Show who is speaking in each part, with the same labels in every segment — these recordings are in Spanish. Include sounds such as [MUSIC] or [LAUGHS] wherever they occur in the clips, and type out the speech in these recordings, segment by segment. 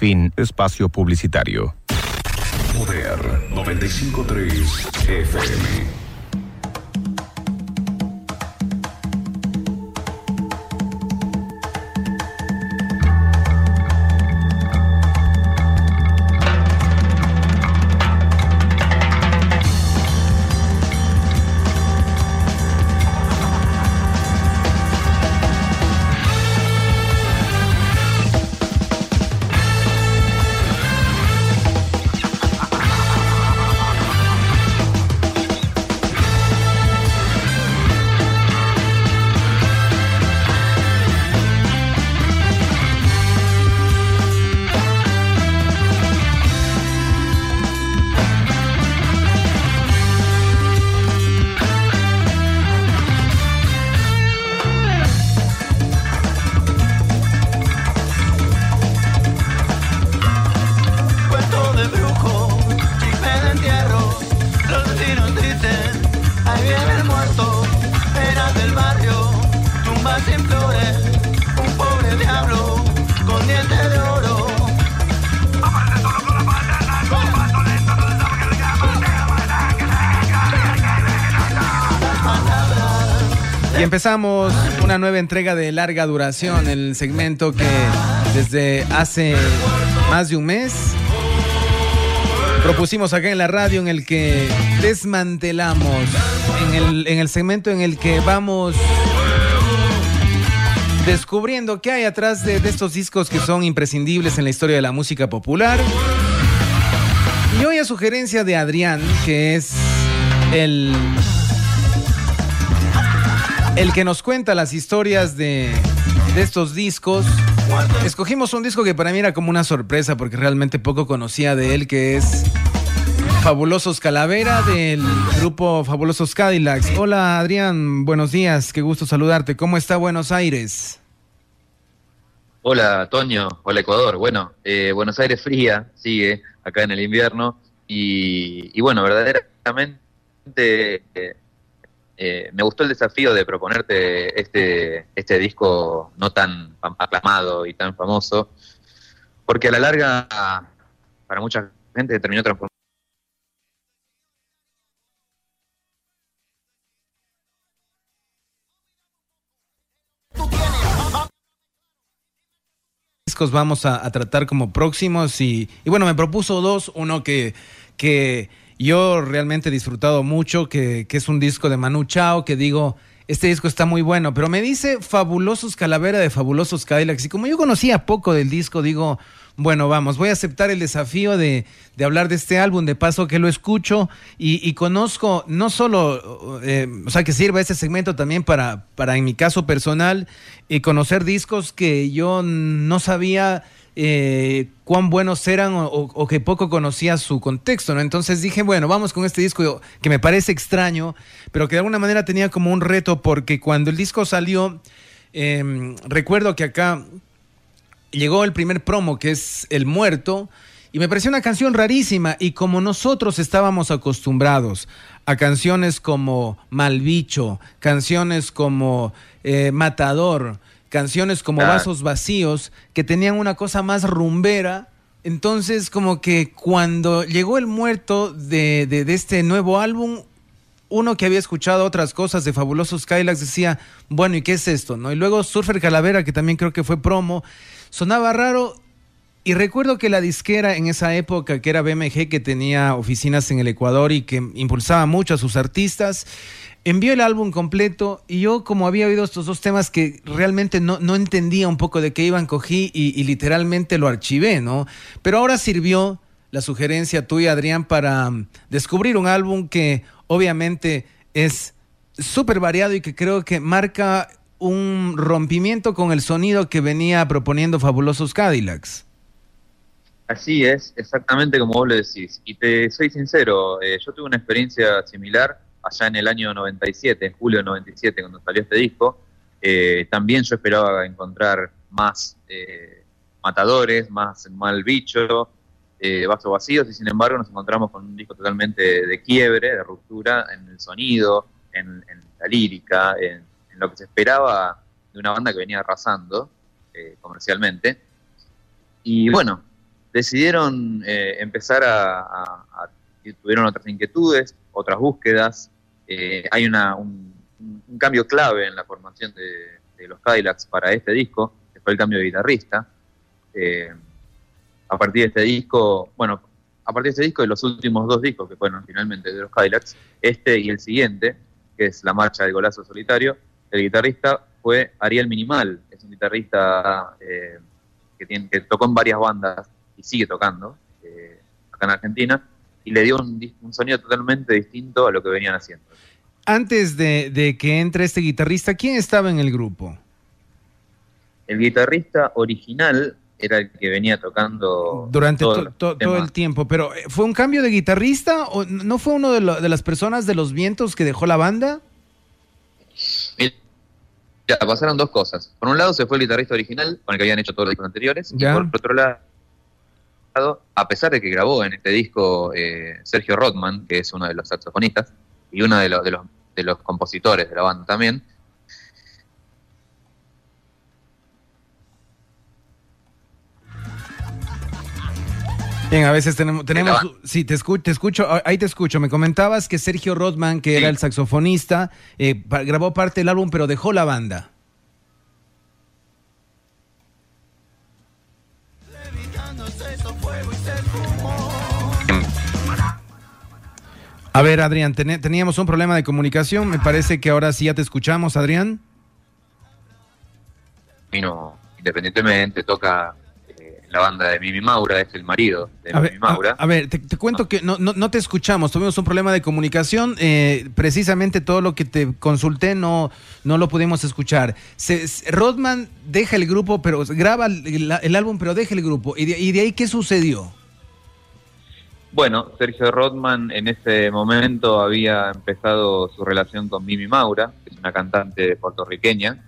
Speaker 1: Fin espacio publicitario.
Speaker 2: Poder 953 FM.
Speaker 3: Empezamos una nueva entrega de larga duración, el segmento que desde hace más de un mes propusimos acá en la radio en el que desmantelamos, en el, en el segmento en el que vamos descubriendo qué hay atrás de estos discos que son imprescindibles en la historia de la música popular. Y hoy a sugerencia de Adrián, que es el el que nos cuenta las historias de, estos discos. Escogimos un disco que para mí era como una sorpresa porque realmente poco conocía de él, que es Fabulosos Calavera del grupo Fabulosos Cadillacs. Hola Adrián, buenos días, qué gusto saludarte. ¿Cómo está Buenos Aires?
Speaker 4: Hola Toño, hola Ecuador. Bueno, eh, Buenos Aires fría, sigue acá en el invierno y, bueno, verdaderamente eh, eh, me gustó el desafío de proponerte este, este disco no tan aclamado y tan famoso, porque a la larga, para mucha gente, terminó transformando.
Speaker 3: discos vamos a, tratar como próximos y, y, bueno, me propuso dos, uno que, que yo realmente he disfrutado mucho, que, es un disco de Manu Chao, que digo, este disco está muy bueno, pero me dice Fabulosos Calavera de Fabulosos Cadillacs. Y como yo conocía poco del disco, digo, bueno, vamos, voy a aceptar el desafío de, hablar de este álbum, de paso que lo escucho y, conozco, no solo, eh, o sea, que sirva ese segmento también para, para, en mi caso personal, y conocer discos que yo no sabía eh, cuán buenos eran o, que poco conocía su contexto, ¿no? Entonces dije, bueno, vamos con este disco que me parece extraño, pero que de alguna manera tenía como un reto porque cuando el disco salió, em, recuerdo que acá llegó el primer promo que es El Muerto. Y me pareció una canción rarísima y como nosotros estábamos acostumbrados a canciones como Malbicho, canciones como eh, Matador, canciones como Vasos Vacíos, que tenían una cosa más rumbera. Entonces, como que cuando llegó el muerto de, de, este nuevo álbum, uno que había escuchado otras cosas de Fabulosos Kylax decía, bueno, ¿y qué es esto? ¿No? Y luego Surfer Calavera, que también creo que fue promo, sonaba raro. Y recuerdo que la disquera en esa época, que era BMG, que tenía oficinas en el Ecuador y que impulsaba mucho a sus artistas, envió el álbum completo y yo como había oído estos dos temas que realmente no, no entendía un poco de qué iban, cogí y, literalmente lo archivé, ¿no? Pero ahora sirvió la sugerencia tuya, Adrián, para um, descubrir un álbum que obviamente es súper variado y que creo que marca un rompimiento con el sonido que venía proponiendo Fabulosos Cadillacs.
Speaker 4: Así es, exactamente como vos lo decís. Y te soy sincero, eh, yo tuve una experiencia similar allá en el año 97, en julio del 97, cuando salió este disco, eh, también yo esperaba encontrar más eh, matadores, más mal bicho, eh, vasos vacíos, y sin embargo nos encontramos con un disco totalmente de quiebre, de ruptura en el sonido, en, la lírica, en, lo que se esperaba de una banda que venía arrasando comercialmente. Y bueno, decidieron empezar a, tuvieron otras inquietudes, otras búsquedas. Eh, hay una, un, cambio clave en la formación de, los Cadillacs para este disco, que fue el cambio de guitarrista. Eh, a partir de este disco, bueno, a partir de este disco y los últimos dos discos que fueron finalmente de los Cadillacs, este y el siguiente, que es La Marcha del Golazo Solitario, el guitarrista fue Ariel Minimal, es un guitarrista que, tiene, que tocó en varias bandas y sigue tocando eh, acá en Argentina, y le dio un, sonido totalmente distinto a lo que venían haciendo.
Speaker 3: Antes de, que entre este guitarrista, ¿quién estaba en el grupo?
Speaker 4: El guitarrista original era el que venía tocando
Speaker 3: durante todo, el tiempo, pero eh, ¿fue un cambio de guitarrista o no fue uno de, de las personas de los vientos que dejó la banda?
Speaker 4: Ya, pasaron dos cosas. Por un lado se fue el guitarrista original, con el que habían hecho todos los discos anteriores, y por otro lado a pesar de que grabó en este disco eh, Sergio Rothman, que es uno de los saxofonistas y uno de los, de los, de los compositores de la banda también.
Speaker 3: Bien, a veces tenemos, tenemos, sí, te escucho, te escucho, ahí te escucho. Me comentabas que Sergio Rothman, que era el saxofonista, eh, grabó parte del álbum, pero dejó la banda. A ver, Adrián, teníamos un problema de comunicación. Me parece que ahora sí ya te escuchamos, Adrián.
Speaker 4: Y no, independientemente, toca eh, la banda de Mimi Maura, es el marido de Mimi Maura.
Speaker 3: A, ver, te, cuento que no, no, te escuchamos, tuvimos un problema de comunicación. Eh, precisamente todo lo que te consulté no, no lo pudimos escuchar. Rodman deja el grupo, pero graba el, álbum, pero deja el grupo. ¿Y de, ¿Y de ahí qué sucedió?
Speaker 4: Bueno, Sergio Rodman en ese momento había empezado su relación con Mimi Maura, que es una cantante puertorriqueña,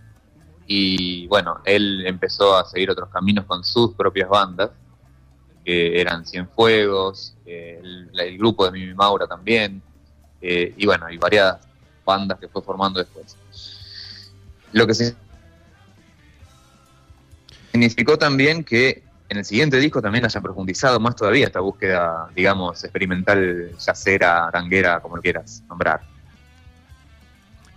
Speaker 4: y bueno, él empezó a seguir otros caminos con sus propias bandas, que eran Cienfuegos, el, el grupo de Mimi Maura también, eh, y bueno, y varias bandas que fue formando después. Lo que significó también que en el siguiente disco también hayan profundizado más todavía esta búsqueda, digamos, experimental, yacera, tanguera, como lo quieras nombrar.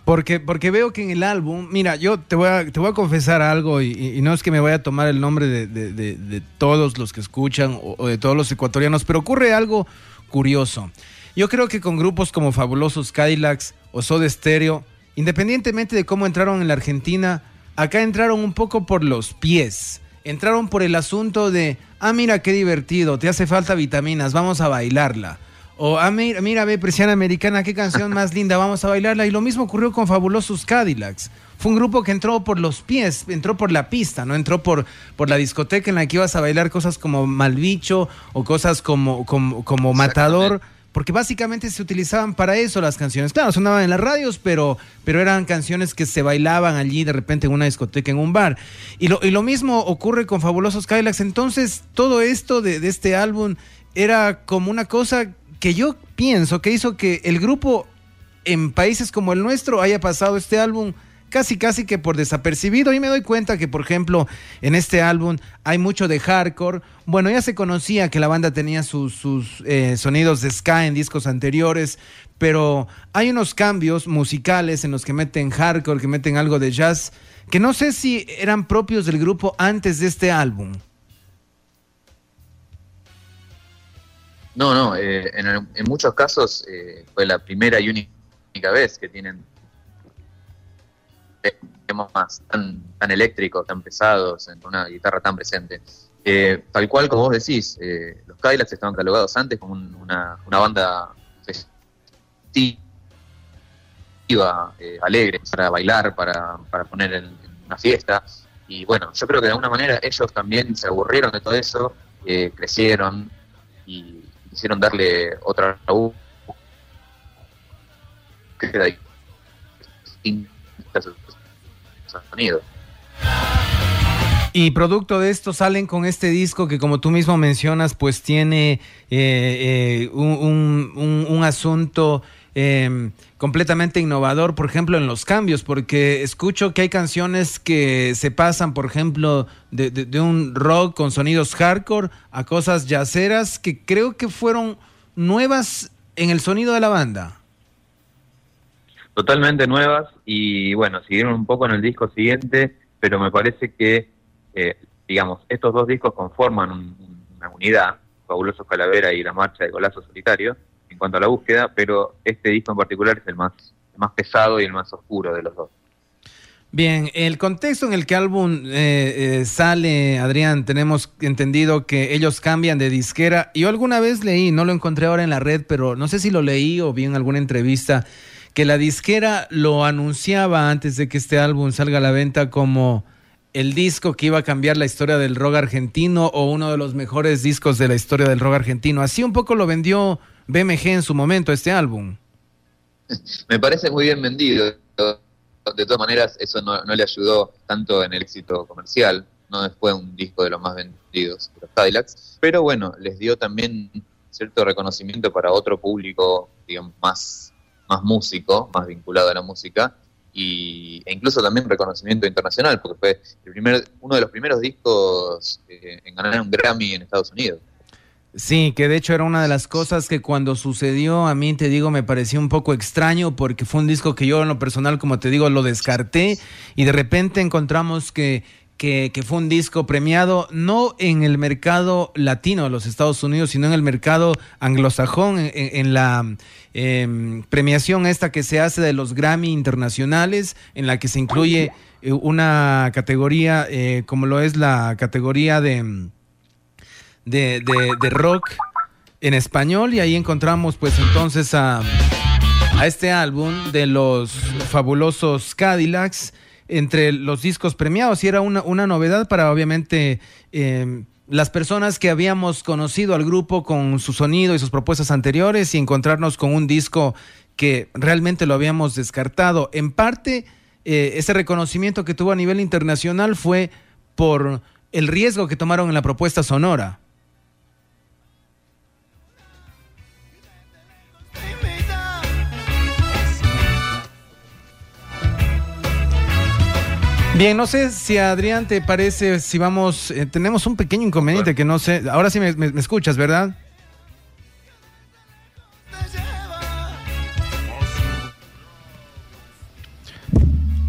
Speaker 3: Porque, porque veo que en el álbum, mira, yo te voy a, te voy a confesar algo y, no es que me vaya a tomar el nombre de, todos los que escuchan o, de todos los ecuatorianos, pero ocurre algo curioso. Yo creo que con grupos como Fabulosos Cadillacs o Soda Stereo, independientemente de cómo entraron en la Argentina, acá entraron un poco por los pies entraron por el asunto de, ah, mira qué divertido, te hace falta vitaminas, vamos a bailarla. O, ah, mira, mira, ve, Presiana Americana, qué canción más linda, vamos a bailarla. Y lo mismo ocurrió con Fabulosos Cadillacs. Fue un grupo que entró por los pies, entró por la pista, no entró por, por la discoteca en la que ibas a bailar cosas como Malbicho o cosas como, como, como Matador porque básicamente se utilizaban para eso las canciones. Claro, sonaban en las radios, pero, pero eran canciones que se bailaban allí de repente en una discoteca, en un bar. Y lo, y lo mismo ocurre con Fabulosos Cadillacs. Entonces, todo esto de, de este álbum era como una cosa que yo pienso que hizo que el grupo en países como el nuestro haya pasado este álbum casi casi que por desapercibido. Y me doy cuenta que por ejemplo en este álbum hay mucho de hardcore. Bueno ya se conocía que la banda tenía sus, eh, sonidos de ska en discos anteriores pero hay unos cambios musicales en los que meten hardcore que meten algo de jazz que no sé si eran propios del grupo antes de este álbum.
Speaker 4: No no eh, en, muchos casos eh, fue la primera y única vez que tienen temas tan, eléctricos, tan pesados, en una guitarra tan presente. Eh, tal cual como vos decís, eh, los Cadillacs estaban catalogados antes como una, banda festiva, eh, alegre, para bailar, para, para poner en, una fiesta. Y bueno, yo creo que de alguna manera ellos también se aburrieron de todo eso, crecieron y quisieron darle otra que
Speaker 3: y producto de esto salen con este disco que como tú mismo mencionas, pues tiene eh, eh, un, asunto em, completamente innovador, por ejemplo, en los cambios, porque escucho que hay canciones que se pasan, por ejemplo, de, de un rock con sonidos hardcore a cosas yaceras que creo que fueron nuevas en el sonido de la banda.
Speaker 4: Totalmente nuevas y bueno, siguieron un poco en el disco siguiente, pero me parece que, eh, digamos, estos dos discos conforman una unidad, Fabuloso Calavera y La Marcha de Golazo Solitario, en cuanto a la búsqueda, pero este disco en particular es el más, más pesado y el más oscuro de los dos.
Speaker 3: Bien, el contexto en el que el álbum eh, eh, sale, Adrián, tenemos entendido que ellos cambian de disquera. Yo alguna vez leí, no lo encontré ahora en la red, pero no sé si lo leí o vi en alguna entrevista, que la disquera lo anunciaba antes de que este álbum salga a la venta como el disco que iba a cambiar la historia del rock argentino o uno de los mejores discos de la historia del rock argentino. Así un poco lo vendió BMG en su momento este álbum. [LAUGHS]
Speaker 4: Me parece muy bien vendido de todas maneras, eso no, le ayudó tanto en el éxito comercial, no fue un disco de los más vendidos de los Cadillacs, pero bueno, les dio también cierto reconocimiento para otro público, digamos, más, más músico, más vinculado a la música, y, e incluso también reconocimiento internacional, porque fue el primer, uno de los primeros discos eh, en ganar un Grammy en Estados Unidos.
Speaker 3: Sí, que de hecho era una de las cosas que cuando sucedió a mí, te digo, me pareció un poco extraño porque fue un disco que yo en lo personal, como te digo, lo descarté y de repente encontramos que, que, fue un disco premiado no en el mercado latino de los Estados Unidos, sino en el mercado anglosajón, en, la em, premiación esta que se hace de los Grammy internacionales, en la que se incluye eh, una categoría eh, como lo es la categoría de de, de, rock en español. Y ahí encontramos pues entonces a, a este álbum de los fabulosos Cadillacs entre los discos premiados y era una, una novedad para obviamente em, las personas que habíamos conocido al grupo con su sonido y sus propuestas anteriores y encontrarnos con un disco que realmente lo habíamos descartado. En parte, eh, ese reconocimiento que tuvo a nivel internacional fue por el riesgo que tomaron en la propuesta sonora. Bien, no sé si Adrián te parece, si vamos, eh, tenemos un pequeño inconveniente que no sé, ahora sí me escuchas, ¿verdad?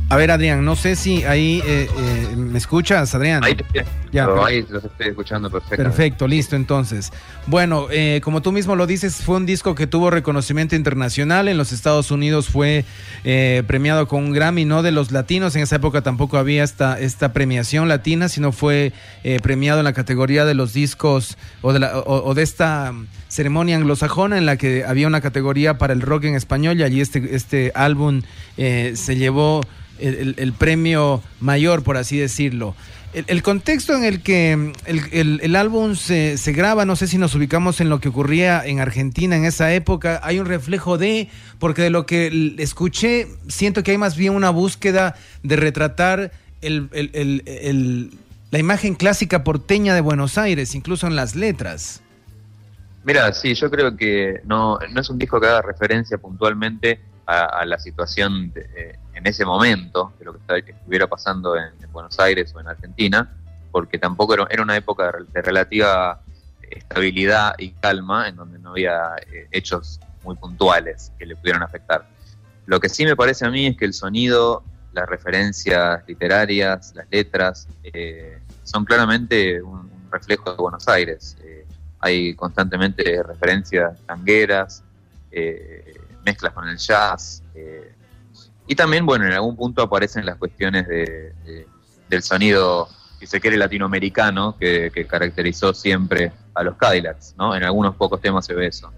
Speaker 3: A ver, Adrián, no sé si ahí eh, eh, me escuchas, Adrián.
Speaker 4: Ahí, ya, ahí los estoy escuchando perfecto.
Speaker 3: Perfecto, listo, entonces. Bueno, eh, como tú mismo lo dices, fue un disco que tuvo reconocimiento internacional. En los Estados Unidos fue premiado con un Grammy, no de los latinos. En esa época tampoco había esta, esta premiación latina, sino fue premiado en la categoría de los discos o de, la, o de esta ceremonia anglosajona en la que había una categoría para el rock en español y allí este, este álbum se llevó el, premio mayor, por así decirlo. El, contexto en el que el, álbum se, se, graba, no sé si nos ubicamos en lo que ocurría en Argentina en esa época, hay un reflejo de, porque de lo que escuché, siento que hay más bien una búsqueda de retratar la imagen clásica porteña de Buenos Aires, incluso en las letras.
Speaker 4: Mira, sí, yo creo que no, no es un disco que haga referencia puntualmente a, la situación de, en ese momento de lo que estuviera pasando en, Buenos Aires o en Argentina, porque tampoco era, una época de relativa estabilidad y calma en donde no había eh, hechos muy puntuales que le pudieran afectar. Lo que sí me parece a mí es que el sonido, las referencias literarias, las letras, eh, son claramente un, reflejo de Buenos Aires. Eh, hay constantemente referencias tangueras, mezclas con el jazz, y también, bueno, en algún punto aparecen las cuestiones de, del sonido, si se quiere, latinoamericano, que, caracterizó siempre a los Cadillacs, ¿no? En algunos pocos temas se ve eso.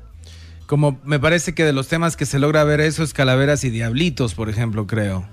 Speaker 3: Como me parece que de los temas que se logra ver eso es Calaveras y Diablitos, por ejemplo, creo.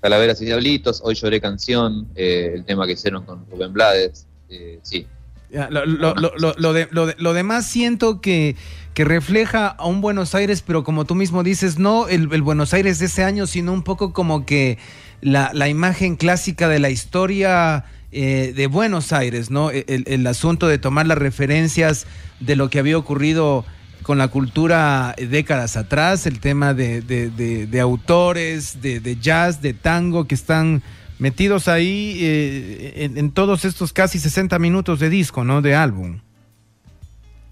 Speaker 4: Calaveras y Diablitos, Hoy Lloré Canción, eh, el tema que hicieron con Rubén Blades, eh, sí.
Speaker 3: lo, lo, lo, de, lo demás siento que que refleja a un Buenos Aires, pero como tú mismo dices, no el, Buenos Aires de ese año, sino un poco como que la, imagen clásica de la historia eh, de Buenos Aires, ¿no? El, asunto de tomar las referencias de lo que había ocurrido con la cultura décadas atrás, el tema de, de, de, autores, de, jazz, de tango que están metidos ahí eh, en, en, todos estos casi 60 minutos de disco, ¿no? De álbum.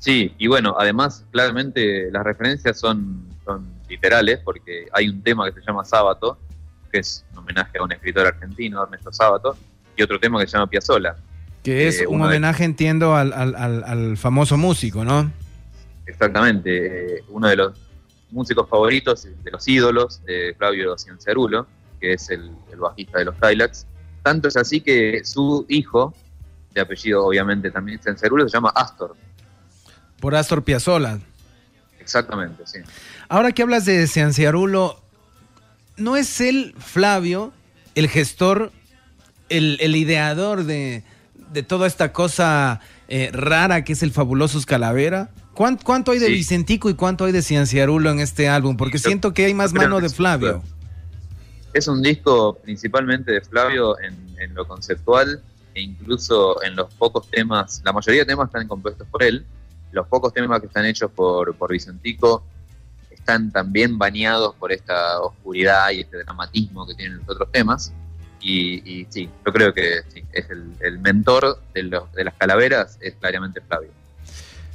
Speaker 4: Sí, y bueno, además, claramente las referencias son, son literales, porque hay un tema que se llama Sábato, que es un homenaje a un escritor argentino, Ernesto Sábato, y otro tema que se llama Piazzola.
Speaker 3: Que es eh, un homenaje, entiendo, al, al, al, famoso músico, ¿no?
Speaker 4: Exactamente, eh, uno de los músicos favoritos, de los ídolos, de Flavio Ciancerulo, que es el, bajista de los Kylax. Tanto es así que su hijo, de apellido obviamente también Ciancerulo, se llama Astor.
Speaker 3: Por Astor Piazzolla.
Speaker 4: Exactamente, sí.
Speaker 3: Ahora que hablas de Cianciarulo, ¿no es él, Flavio, el gestor, el, ideador de, toda esta cosa eh, rara que es el fabuloso Calavera? ¿Cuánto, hay de Vicentico y cuánto hay de Cianciarulo en este álbum? Porque siento que hay más mano de Flavio.
Speaker 4: Es un disco principalmente de Flavio en, en lo conceptual e incluso en los pocos temas, la mayoría de temas están compuestos por él, los pocos temas que están hechos por, Vicentico están también bañados por esta oscuridad y este dramatismo que tienen los otros temas. Y, sí, yo creo que es el, mentor de, las calaveras, es claramente Flavio.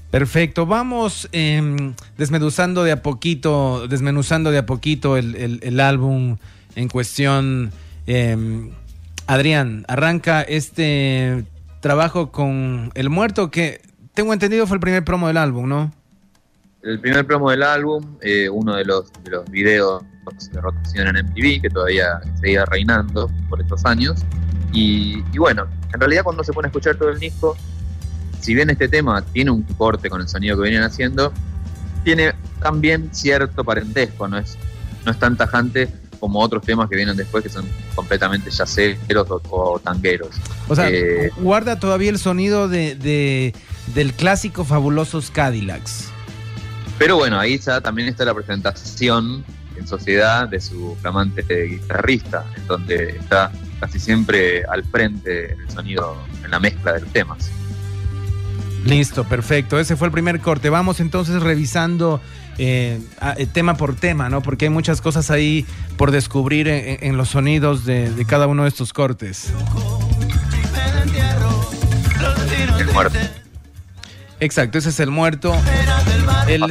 Speaker 3: Perfecto, vamos em, desmenuzando de a poquito, desmenuzando de a poquito el, álbum en cuestión. Em, Adrián, arranca este trabajo con El Muerto, que tengo entendido fue el primer promo del álbum, ¿no?
Speaker 4: El primer promo del álbum, eh, uno de los, de los videos de rotación en MTV, que todavía seguía reinando por estos años. Y, bueno, en realidad cuando se pone a escuchar todo el disco, si bien este tema tiene un corte con el sonido que venían haciendo, tiene también cierto parentesco, no es, no es tan tajante como otros temas que vienen después que son completamente yaceros o, tangueros.
Speaker 3: O sea, eh, guarda todavía el sonido de, del clásico Fabulosos Cadillacs.
Speaker 4: Pero bueno, ahí ya también está la presentación en sociedad de su flamante guitarrista, en donde está casi siempre al frente el sonido, en la mezcla de los temas.
Speaker 3: Listo, perfecto. Ese fue el primer corte. Vamos entonces revisando eh, eh, tema por tema, ¿no? Porque hay muchas cosas ahí por descubrir en, los sonidos de, cada uno de estos cortes.
Speaker 4: El muerto.
Speaker 3: Exacto, ese es el muerto. El,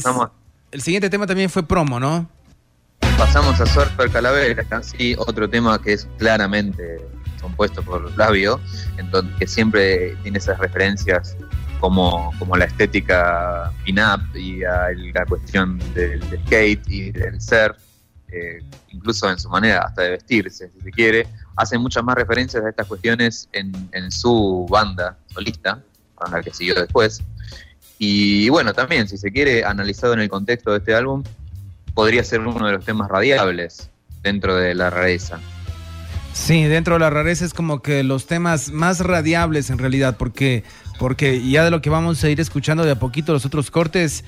Speaker 3: el siguiente tema también fue promo, ¿no?
Speaker 4: Pasamos a Surfer Calavera, sí, otro tema que es claramente compuesto por Flavio, en donde que siempre tiene esas referencias como, como la estética pin-up y la cuestión del, skate y del ser, eh, incluso en su manera hasta de vestirse, si se quiere, hace muchas más referencias a estas cuestiones en, en su banda solista, la que siguió después. Y bueno, también, si se quiere, analizado en el contexto de este álbum, podría ser uno de los temas radiables dentro de la rareza.
Speaker 3: Sí, dentro de la rareza es como que los temas más radiables en realidad, porque porque ya de lo que vamos a ir escuchando de a poquito los otros cortes,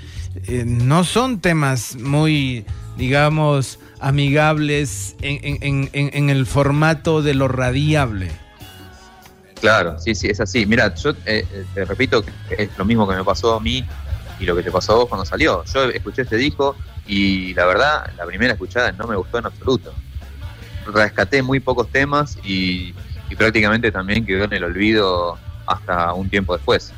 Speaker 3: eh, no son temas muy, digamos, amigables en, el formato de lo radiable.
Speaker 4: Claro, sí, sí, es así. Mira, yo eh, eh, te repito que es lo mismo que me pasó a mí y lo que te pasó a vos cuando salió. Yo escuché este disco y la verdad, la primera escuchada no me gustó en absoluto. Rescaté muy pocos temas y, prácticamente también quedó en el olvido hasta un tiempo después.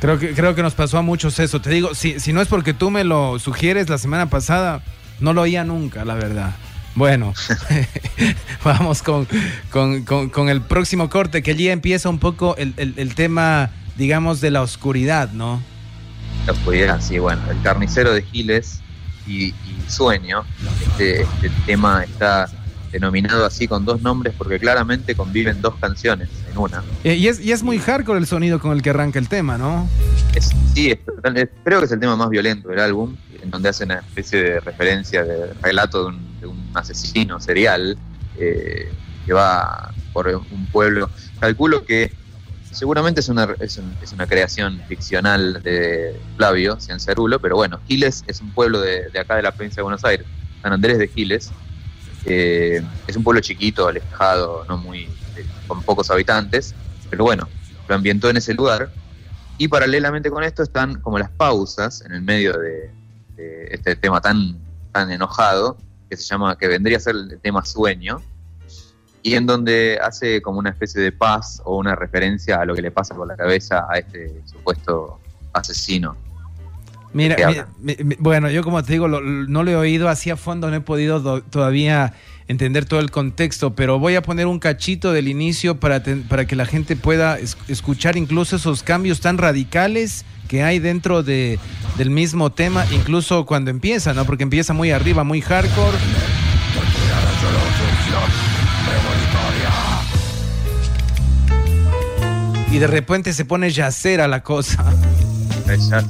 Speaker 3: Creo que, creo que nos pasó a muchos eso. Te digo, si, si no es porque tú me lo sugieres la semana pasada, no lo oía nunca, la verdad. Bueno, [LAUGHS] vamos con, con, el próximo corte, que allí empieza un poco el, tema, digamos, de la oscuridad, ¿no?
Speaker 4: La oscuridad, sí, bueno, el carnicero de Giles y, Sueño, este, este tema está denominado así con dos nombres porque claramente conviven dos canciones en una.
Speaker 3: Eh, y, es, y es muy hardcore el sonido con el que arranca el tema, ¿no?
Speaker 4: sí, creo que es el tema más violento del álbum, en donde hace una especie de referencia, de relato de un, asesino serial eh, que va por un pueblo. Calculo que seguramente es una, es, una creación ficcional de Flavio Ciancerulo, pero bueno, Giles es un pueblo de, de acá de la provincia de Buenos Aires, San Andrés de Giles, eh, es un pueblo chiquito, alejado, no muy con pocos habitantes, pero bueno, lo ambientó en ese lugar Y paralelamente con esto están como las pausas en el medio de, de este tema tan, tan enojado, que se llama, que vendría a ser el tema sueño, y en donde hace como una especie de paz o una referencia a lo que le pasa por la cabeza a este supuesto asesino.
Speaker 3: Mira,
Speaker 4: ¿Qué
Speaker 3: mira, mi- mi- bueno, yo como te digo, lo- no lo he oído así a fondo, no he podido do- todavía entender todo el contexto, pero voy a poner un cachito del inicio para, ten- para que la gente pueda es- escuchar incluso esos cambios tan radicales que hay dentro de, del mismo tema, incluso cuando empieza, ¿no? Porque empieza muy arriba, muy hardcore. Y de repente se pone yacera la cosa.
Speaker 4: Ella-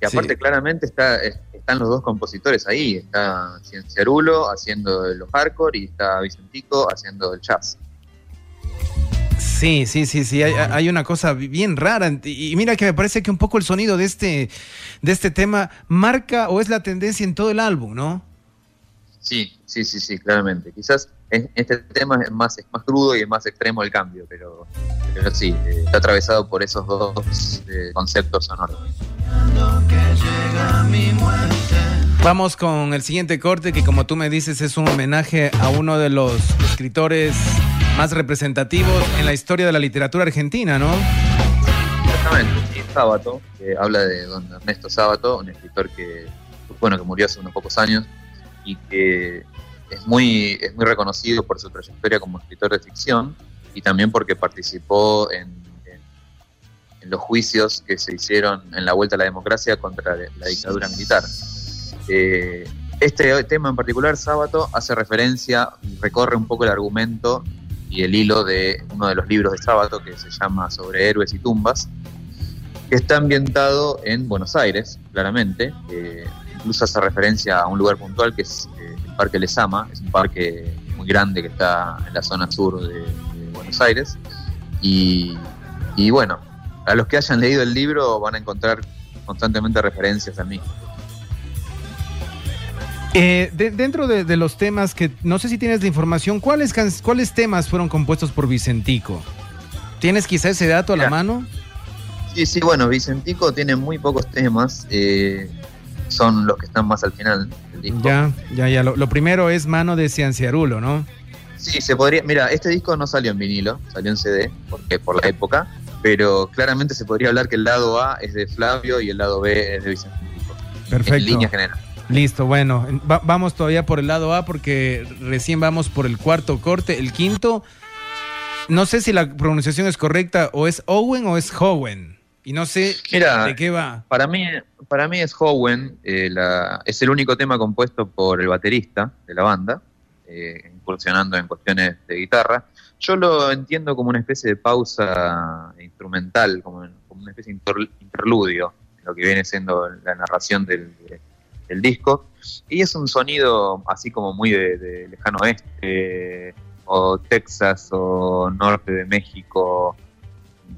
Speaker 4: Y aparte
Speaker 3: Sí.
Speaker 4: claramente está, es- están los dos compositores ahí, está Cienciarulo haciendo los hardcore y está Vicentico haciendo el jazz.
Speaker 3: Sí, sí, sí, sí, hay, hay una cosa bien rara. Y y mira que me parece que un poco el sonido de este, de este tema marca o es la tendencia en todo el álbum, ¿no?
Speaker 4: Sí, sí, sí, sí, claramente. Quizás en- este tema es más, es más crudo y es más extremo el cambio, pero, pero sí, eh, está atravesado por esos dos eh, conceptos sonoros.
Speaker 3: Vamos con el siguiente corte que como tú me dices es un homenaje a uno de los escritores más representativos en la historia de la literatura argentina, ¿no?
Speaker 4: Exactamente, Sábato, que habla de don Ernesto Sábato, un escritor que, bueno, que murió hace unos pocos años y que es muy, es muy reconocido por su trayectoria como escritor de ficción y también porque participó en, en- en los juicios que se hicieron en la vuelta a la democracia contra la dictadura militar. Eh, este tema en particular, Sábato, hace referencia recorre un poco el argumento y el hilo de uno de los libros de Sábato que se llama Sobre héroes y tumbas, que está ambientado en Buenos Aires, claramente. Eh, incluso hace referencia a un lugar puntual que es eh, el Parque Lesama, es un parque muy grande que está en la zona sur de, de Buenos Aires. Y, y bueno, a los que hayan leído el libro van a encontrar constantemente referencias a mí.
Speaker 3: Eh, de- dentro de, de los temas que no sé si tienes la información, ¿cuáles, ¿cuáles temas fueron compuestos por Vicentico? ¿Tienes quizá ese dato a la mano?
Speaker 4: Sí, sí, bueno, Vicentico tiene muy pocos temas, eh, son los que están más al final del disco.
Speaker 3: Ya, ya, ya. Lo, lo primero es mano de Cianciarulo, ¿no?
Speaker 4: Sí, se podría. Mira, este disco no salió en vinilo, salió en CD, porque por la época, pero claramente se podría hablar que el lado A es de Flavio y el lado B es de Vicentico. En
Speaker 3: Perfecto.
Speaker 4: línea general.
Speaker 3: Listo, bueno, en- va- vamos todavía por el lado A porque recién vamos por el cuarto corte. El quinto, no sé si la pronunciación es correcta, o es Owen o es Howen. Y no sé
Speaker 4: Mira,
Speaker 3: de qué va.
Speaker 4: Para mí, para mí es Howen, eh, la- es el único tema compuesto por el baterista de la banda, eh, incursionando en cuestiones de guitarra. Yo lo entiendo como una especie de pausa instrumental, como, como una especie de inter- interludio, en lo que viene siendo la narración del, del disco. Y es un sonido así como muy de, de lejano oeste, o Texas, o norte de México,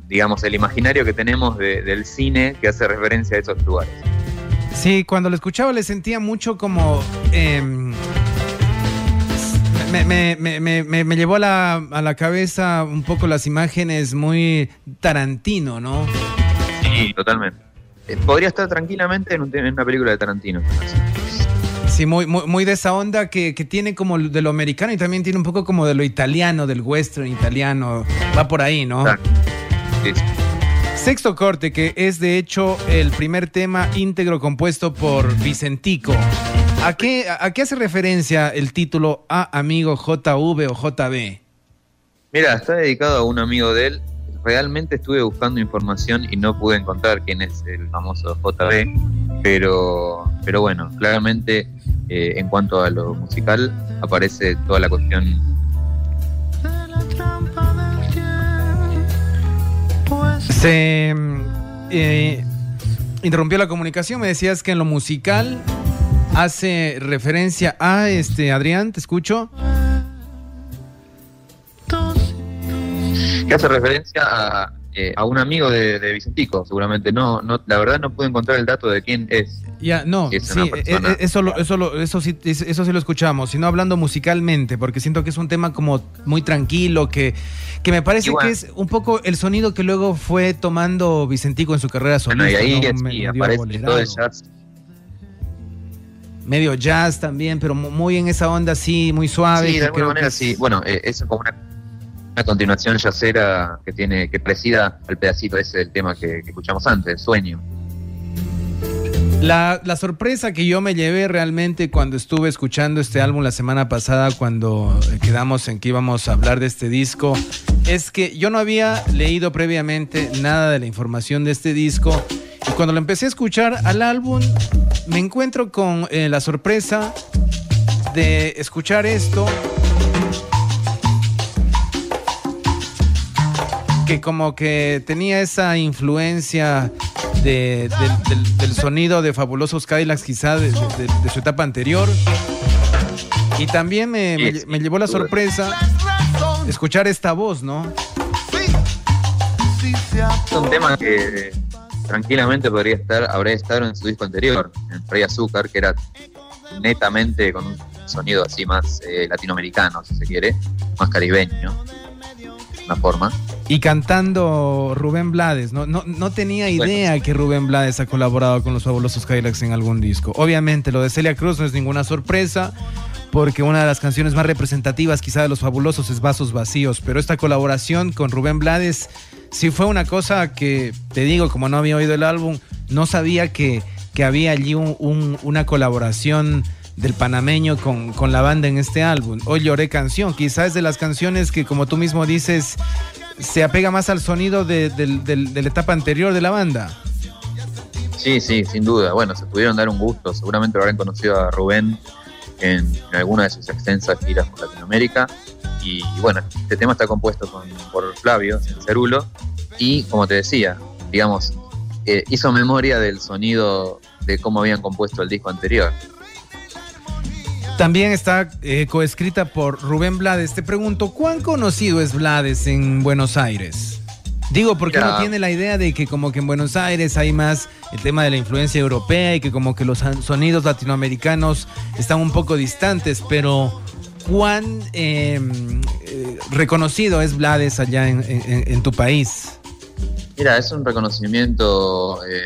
Speaker 4: digamos, el imaginario que tenemos de- del cine que hace referencia a esos lugares.
Speaker 3: Sí, cuando lo escuchaba le sentía mucho como... em, me, me- me- me- llevó a la, a la cabeza un poco las imágenes muy Tarantino, ¿no?
Speaker 4: Sí, totalmente. Eh, podría estar tranquilamente en, un te- en una película de Tarantino.
Speaker 3: Sí, muy, muy, muy de esa onda que, que tiene como de lo americano y también tiene un poco como de lo italiano, del western italiano. Va por ahí, ¿no?
Speaker 4: Claro.
Speaker 3: Sexto corte, que es de hecho el primer tema íntegro compuesto por Vicentico. ¿A qué, a qué hace referencia el título A Amigo JV o JB?
Speaker 4: Mira, está dedicado a un amigo de él. Realmente estuve buscando información y no pude encontrar quién es el famoso JB, pero, pero bueno, claramente eh, en cuanto a lo musical aparece toda la cuestión
Speaker 3: Se eh, interrumpió la comunicación, me decías que en lo musical hace referencia a este Adrián, te escucho.
Speaker 4: que hace referencia a, eh, a un amigo de, Vicentico, seguramente. No, no, la verdad no pude encontrar el dato de quién es.
Speaker 3: Ya, no, sí, eh, eh, eso, lo, eso, eso, sí, eso sí lo escuchamos, sino hablando musicalmente, porque siento que es un tema como muy tranquilo, que, que me parece que es un poco el sonido que luego fue tomando Vicentico en su carrera solista.
Speaker 4: y ahí medio aparece todo el jazz.
Speaker 3: Medio jazz también, pero muy en esa onda así, muy suave.
Speaker 4: Sí, de alguna manera sí. Bueno, eso como una una continuación yacera que tiene que presida al pedacito ese del tema que, escuchamos antes, Sueño.
Speaker 3: La, la, sorpresa que yo me llevé realmente cuando estuve escuchando este álbum la semana pasada, cuando quedamos en que íbamos a hablar de este disco, es que yo no había leído previamente nada de la información de este disco. Y cuando lo empecé a escuchar al álbum, me encuentro con eh, la sorpresa de escuchar esto que como que tenía esa influencia del, sonido de Fabulosos Cadillacs quizá de, su etapa anterior. Y también me, llevó la sorpresa escuchar esta voz, ¿no?
Speaker 4: Es un tema que tranquilamente podría estar, habría estado en su disco anterior, en Rey Azúcar, que era netamente con un sonido así más eh, latinoamericano, si se quiere, más caribeño forma.
Speaker 3: Y cantando Rubén Blades, no, no, no tenía idea que Rubén Blades ha colaborado con los fabulosos Kylax en algún disco. Obviamente lo de Celia Cruz no es ninguna sorpresa, porque una de las canciones más representativas quizá de los fabulosos es Vasos Vacíos, pero esta colaboración con Rubén Blades sí fue una cosa que, te digo, como no había oído el álbum, no sabía que, que había allí una colaboración del panameño con, con, la banda en este álbum. Hoy lloré canción, quizás de las canciones que como tú mismo dices se apega más al sonido de, la etapa anterior de la banda.
Speaker 4: Sí, sí, sin duda. Bueno, se pudieron dar un gusto. Seguramente lo habrán conocido a Rubén en, alguna de sus extensas giras por Latinoamérica. Y, bueno, este tema está compuesto por Flavio, Cerulo. Y como te decía, digamos, eh, hizo memoria del sonido de cómo habían compuesto el disco anterior.
Speaker 3: También está eh, coescrita por Rubén Blades. Te pregunto, ¿cuán conocido es Blades en Buenos Aires? Digo, porque uno tiene la idea de que como que en Buenos Aires hay más el tema de la influencia europea y que como que los sonidos latinoamericanos están un poco distantes, pero ¿cuán em, eh, reconocido es Blades allá en, tu país?
Speaker 4: Mira, es un reconocimiento eh,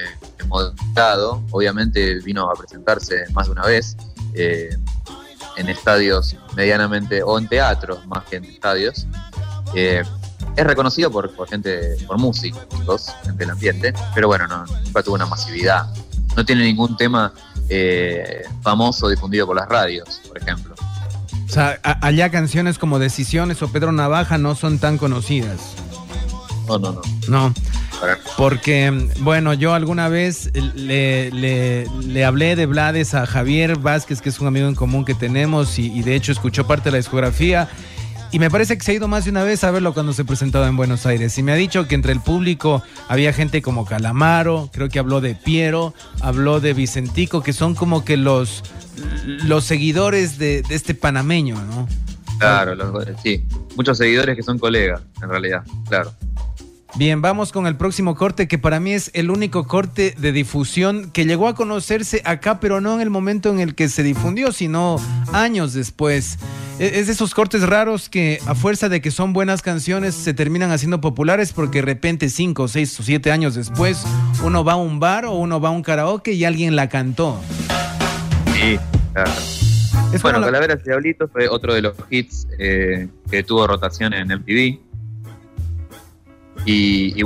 Speaker 4: moderado, obviamente vino a presentarse más de una vez. En estadios medianamente, o en teatros más que en estadios. Eh, es reconocido por, gente, por músicos, gente del ambiente, pero bueno, no, nunca tuvo una masividad. No tiene ningún tema eh, famoso difundido por las radios, por ejemplo.
Speaker 3: O sea, allá canciones como Decisiones o Pedro Navaja no son tan conocidas.
Speaker 4: No, no, no.
Speaker 3: No. Porque, bueno, yo alguna vez le, le, hablé de Blades a Javier Vázquez, que es un amigo en común que tenemos, y, de hecho escuchó parte de la discografía. Y me parece que se ha ido más de una vez a verlo cuando se presentaba en Buenos Aires. Y me ha dicho que entre el público había gente como Calamaro, creo que habló de Piero, habló de Vicentico, que son como que los, los seguidores de, de este panameño, ¿no?
Speaker 4: Claro, sí. Muchos seguidores que son colegas, en realidad, claro.
Speaker 3: Bien, vamos con el próximo corte, que para mí es el único corte de difusión que llegó a conocerse acá, pero no en el momento en el que se difundió, sino años después. E-, es de esos cortes raros que a fuerza de que son buenas canciones se terminan haciendo populares porque de repente cinco, seis o siete años después uno va a un bar o uno va a un karaoke y alguien la cantó.
Speaker 4: Sí, claro. bueno, Calaveras y Diablitos fue otro de los hits eh, que tuvo rotación en MTV y,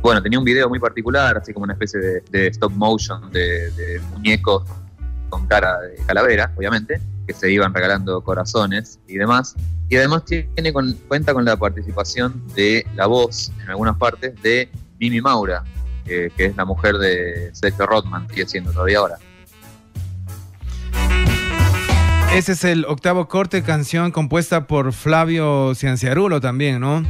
Speaker 4: bueno, tenía un video muy particular, así como una especie de, stop motion de, muñecos con cara de calavera, obviamente, que se iban regalando corazones y demás. Y además tiene cuenta con la participación de la voz, en algunas partes, de Mimi Maura, que es la mujer de Sergio Rothman, sigue siendo todavía ahora.
Speaker 3: Ese es el octavo corte, canción compuesta por Flavio Cianciarulo también, ¿no?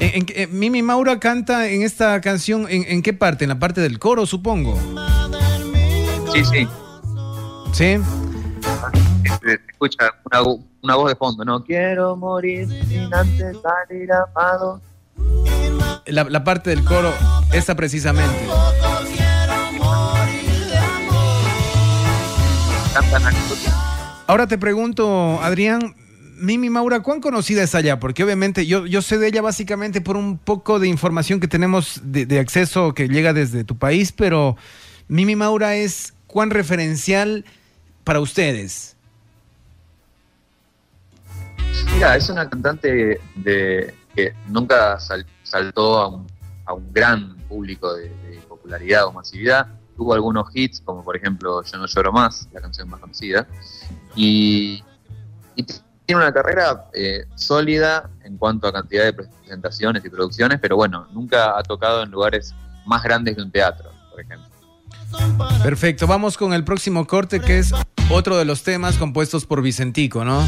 Speaker 3: En, Mimi Maura canta en esta canción, ¿en, qué parte? En la parte del coro, supongo.
Speaker 4: Sí, sí.
Speaker 3: ¿Sí?
Speaker 4: Se escucha una, voz de fondo, no quiero morir sin antes salir amado.
Speaker 3: la, la parte del coro, esa precisamente. Ahora te pregunto, Adrián, Mimi Maura, ¿cuán conocida es allá? Porque obviamente yo, yo sé de ella básicamente por un poco de información que tenemos de, acceso que llega desde tu país, pero Mimi Maura es cuán referencial para ustedes.
Speaker 4: Mira, es una cantante de, que nunca sal- saltó a un, a un gran público de, popularidad o masividad. Tuvo algunos hits, como por ejemplo Yo no lloro más, la canción más conocida. Y, y tiene una carrera eh, sólida en cuanto a cantidad de presentaciones y producciones, pero bueno, nunca ha tocado en lugares más grandes que un teatro, por ejemplo.
Speaker 3: Perfecto, vamos con el próximo corte que es otro de los temas compuestos por Vicentico, ¿no?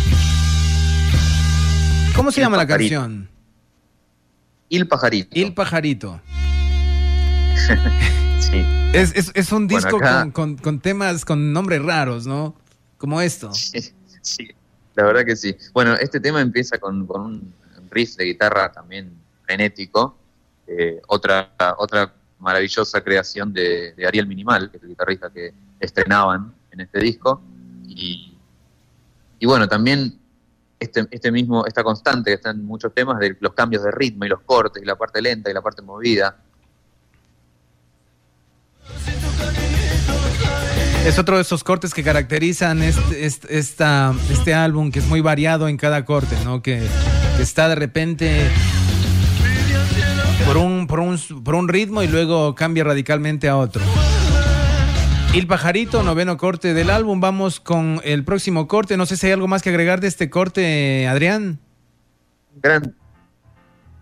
Speaker 3: ¿Cómo se
Speaker 4: El
Speaker 3: llama la canción?
Speaker 4: Il Pajarito.
Speaker 3: Il Pajarito. [LAUGHS]
Speaker 4: Sí.
Speaker 3: Es, es- es un
Speaker 4: Bueno,
Speaker 3: disco
Speaker 4: acá-
Speaker 3: con, con- con temas con nombres raros, ¿no? Como esto.
Speaker 4: Sí, sí, la verdad que sí. Bueno, este tema empieza con, un riff de guitarra también frenético. eh, otra, otra maravillosa creación de, de Ariel Minimal, que es el guitarrista que estrenaban en este disco. Y, y bueno, también este, este mismo, esta constante que está en muchos temas de los cambios de ritmo y los cortes y la parte lenta y la parte movida.
Speaker 3: Es otro de esos cortes que caracterizan este, este, esta- este álbum, que es muy variado en cada corte, ¿no? Que, está de repente por un, por, un, por un ritmo y luego cambia radicalmente a otro. Il Pajarito, noveno corte del álbum. Vamos con el próximo corte. No sé si hay algo más que agregar de este corte, Adrián.
Speaker 4: gran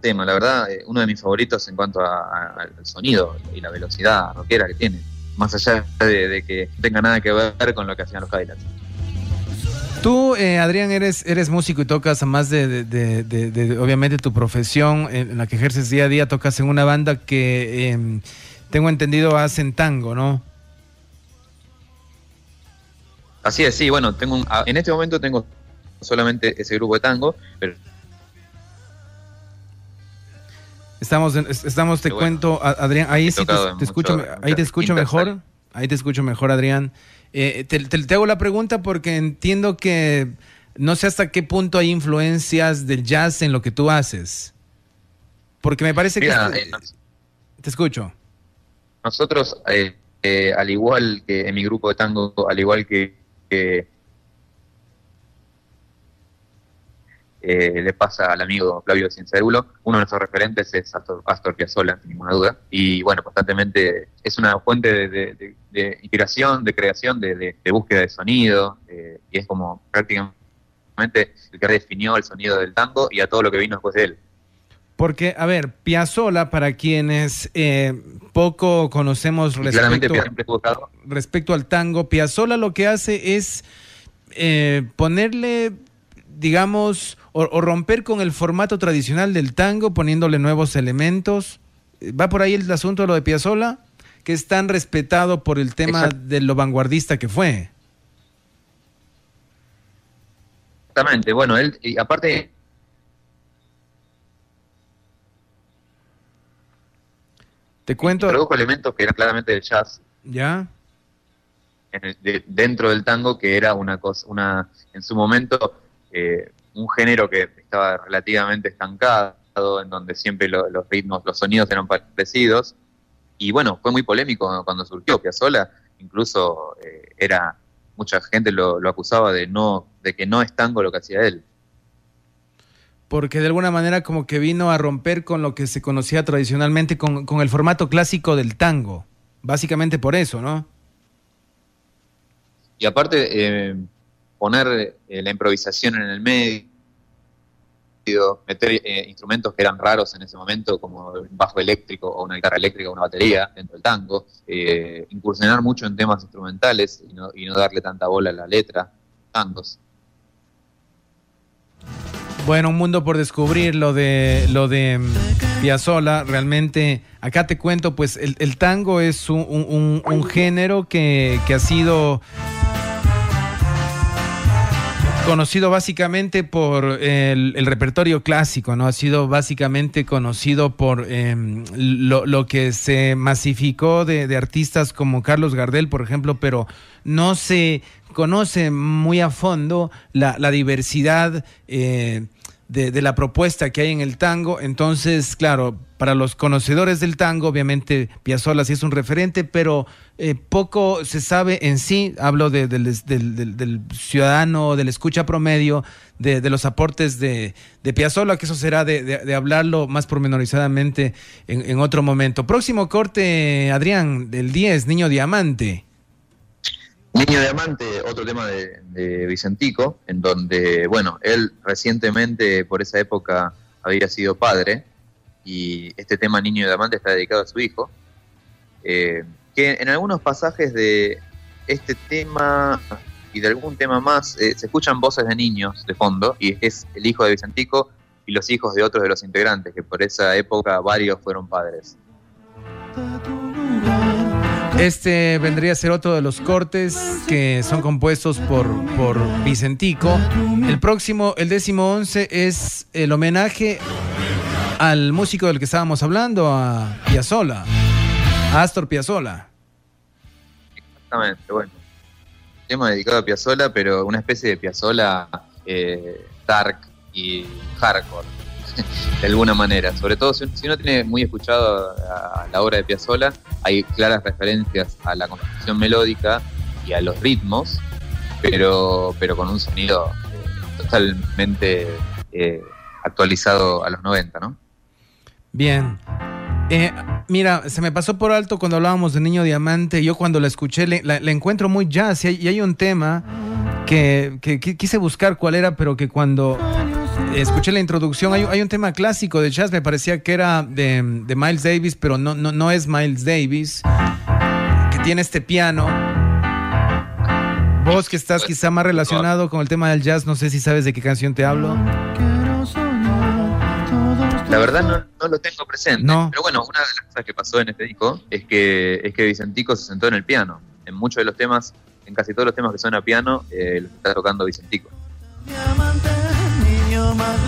Speaker 4: tema, la verdad, eh, uno de mis favoritos en cuanto al sonido y la velocidad rockera que tiene, más allá de, de que tenga nada que ver con lo que hacían los Cadillacs.
Speaker 3: Tú, eh, Adrián, eres, eres músico y tocas, además de, de- de- de- de, obviamente, tu profesión en la que ejerces día a día, tocas en una banda que, eh, tengo entendido, hacen tango, ¿no?
Speaker 4: Así es, sí, bueno, tengo un- en este momento tengo solamente ese grupo de tango, pero
Speaker 3: Estamos, en- es- estamos te
Speaker 4: bueno.
Speaker 3: cuento, Adrián, ahí sí te, escucho,
Speaker 4: mucho-
Speaker 3: ahí te escucho mejor,
Speaker 4: ahí.
Speaker 3: ahí te escucho mejor, Adrián. Eh, te, te- te hago la pregunta porque entiendo que no sé hasta qué punto hay influencias del jazz en lo que tú haces. Porque me parece
Speaker 4: mira,
Speaker 3: que...
Speaker 4: eh,
Speaker 3: te escucho.
Speaker 4: nosotros, eh, eh, al igual que en mi grupo de tango, al igual que, que, eh, le pasa al amigo Flavio Cincerulo, uno de nuestros referentes es Astor, Astor Piazzolla, sin ninguna duda, y bueno, constantemente es una fuente de, de- de- de inspiración, de creación, de, búsqueda de sonido, eh, y es como prácticamente el que definió el sonido del tango y a todo lo que vino después de él.
Speaker 3: Porque, a ver, Piazzolla, para quienes eh, poco conocemos respecto, respecto al tango, Piazzolla lo que hace es ponerle, digamos, o, o romper con el formato tradicional del tango, poniéndole nuevos elementos. ¿Va por ahí el asunto de lo de Piazzolla? Que es tan respetado por el tema
Speaker 4: Exacto.
Speaker 3: de lo vanguardista que fue.
Speaker 4: Exactamente, bueno, él, y aparte,
Speaker 3: Te cuento,
Speaker 4: introdujo elementos que eran claramente del jazz
Speaker 3: ¿ya?
Speaker 4: en el- de- dentro del tango, que era una cosa, una, en su momento, eh, un género que estaba relativamente estancado, en donde siempre lo- los ritmos, los sonidos eran parecidos. Y bueno, fue muy polémico cuando surgió Piazzolla, incluso eh, era mucha gente lo, lo acusaba de no, de que no es tango lo que hacía él.
Speaker 3: porque de alguna manera como que vino a romper con lo que se conocía tradicionalmente, con, con el formato clásico del tango. Básicamente por eso, ¿no?
Speaker 4: Y aparte, eh, poner eh, la improvisación en el medio, meter eh, instrumentos que eran raros en ese momento, como un bajo eléctrico o una guitarra eléctrica o una batería dentro del tango, eh, incursionar mucho en temas instrumentales y no, y no darle tanta bola a la letra, tangos.
Speaker 3: Bueno, un mundo por descubrir lo de lo de mm, Piazzolla. Realmente, acá te cuento, pues el, tango es un, género que ha sido conocido básicamente por el, repertorio clásico, ¿no? Ha sido básicamente conocido por em, lo, que se masificó de, artistas como Carlos Gardel, por ejemplo, pero no se conoce muy a fondo la, diversidad eh, de, la propuesta que hay en el tango. Entonces, claro, para los conocedores del tango, obviamente Piazzolla sí es un referente, pero eh, poco se sabe en sí, hablo del, del, ciudadano, del escucha promedio, de, los aportes de, de Piazzolla, que eso será de, hablarlo más pormenorizadamente en, en otro momento. Próximo corte, Adrián, del 10, Niño Diamante.
Speaker 4: Niño Diamante, otro tema de, Vicentico, en donde, bueno, él recientemente por esa época había sido padre y este tema Niño Diamante está dedicado a su hijo, eh, que en algunos pasajes de este tema y de algún tema más eh, se escuchan voces de niños de fondo y es el hijo de Vicentico y los hijos de otros de los integrantes, que por esa época varios fueron padres.
Speaker 3: Este vendría a ser otro de los cortes que son compuestos por, por Vicentico. El próximo, el décimo once, es el homenaje al músico del que estábamos hablando, a Piazzola, a Astor Piazzola.
Speaker 4: Exactamente, bueno. Tema dedicado a Piazzola, pero una especie de Piazzola eh, dark y hardcore de alguna manera. Sobre todo si, uno tiene muy escuchado a, la obra de Piazzolla, hay claras referencias a la composición melódica y a los ritmos, pero, pero con un sonido eh, totalmente eh, actualizado a los 90, ¿no?
Speaker 3: Bien. Eh, mira, se me pasó por alto cuando hablábamos de Niño Diamante. Yo cuando la escuché la, encuentro muy jazz y hay, y hay un tema que, que, quise buscar cuál era, pero que cuando escuché la introducción, hay, un tema clásico de jazz, me parecía que era de, Miles Davis, pero no, no, no es Miles Davis, que tiene este piano. Vos que estás quizá más relacionado con el tema del jazz, no sé si sabes de qué canción te hablo.
Speaker 4: La verdad no, no lo tengo presente. Pero bueno, una de las cosas que pasó en este disco es que, es que Vicentico se sentó en el piano. En muchos de los temas, en casi todos los temas que son a piano, eh, está tocando Vicentico.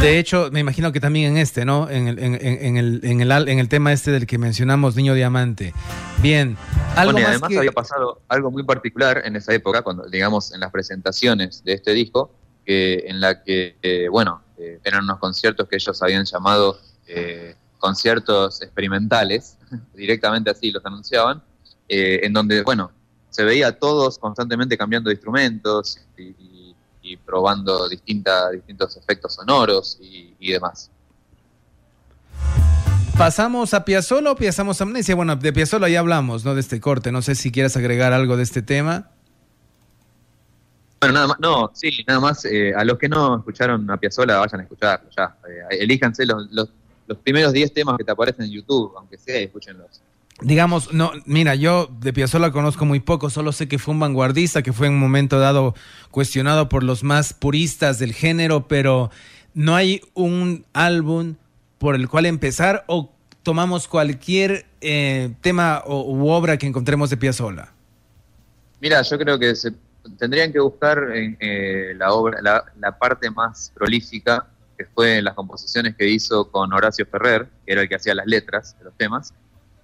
Speaker 3: De hecho, me imagino que también en este, ¿no? En el, en, en, el, en, el, en el tema este del que mencionamos, Niño Diamante. Bien.
Speaker 4: ¿Algo y además había pasado algo muy particular en esa época, cuando, digamos, en las presentaciones de este disco, que, en la que, eh, bueno, eh, eran unos conciertos que ellos habían llamado eh, conciertos experimentales, [LAUGHS] directamente así los anunciaban, en donde, bueno, se veía a todos constantemente cambiando de instrumentos y y probando distinta, distintos efectos sonoros y, demás.
Speaker 3: ¿Pasamos a Piazzolla o pasamos a Amnesia? Bueno, de Piazzolla ya hablamos, ¿no? De este corte. No sé si quieres agregar algo de este tema.
Speaker 4: Bueno, nada más, no, sí, nada más, eh, a los que no escucharon a Piazzolla, vayan a escucharlo, ya. Eh, elíjanse los, los, los primeros 10 temas que te aparecen en YouTube, aunque sea, y escúchenlos
Speaker 3: digamos, no, mira, yo de Piazzolla conozco muy poco, solo sé que fue un vanguardista, que fue en un momento dado cuestionado por los más puristas del género, pero no hay un álbum por el cual empezar o tomamos cualquier eh, tema o, u obra que encontremos de Piazzolla.
Speaker 4: Mira, yo creo que se, tendrían que buscar eh, la obra, la, la parte más prolífica, que fue en las composiciones que hizo con Horacio Ferrer, que era el que hacía las letras de los temas,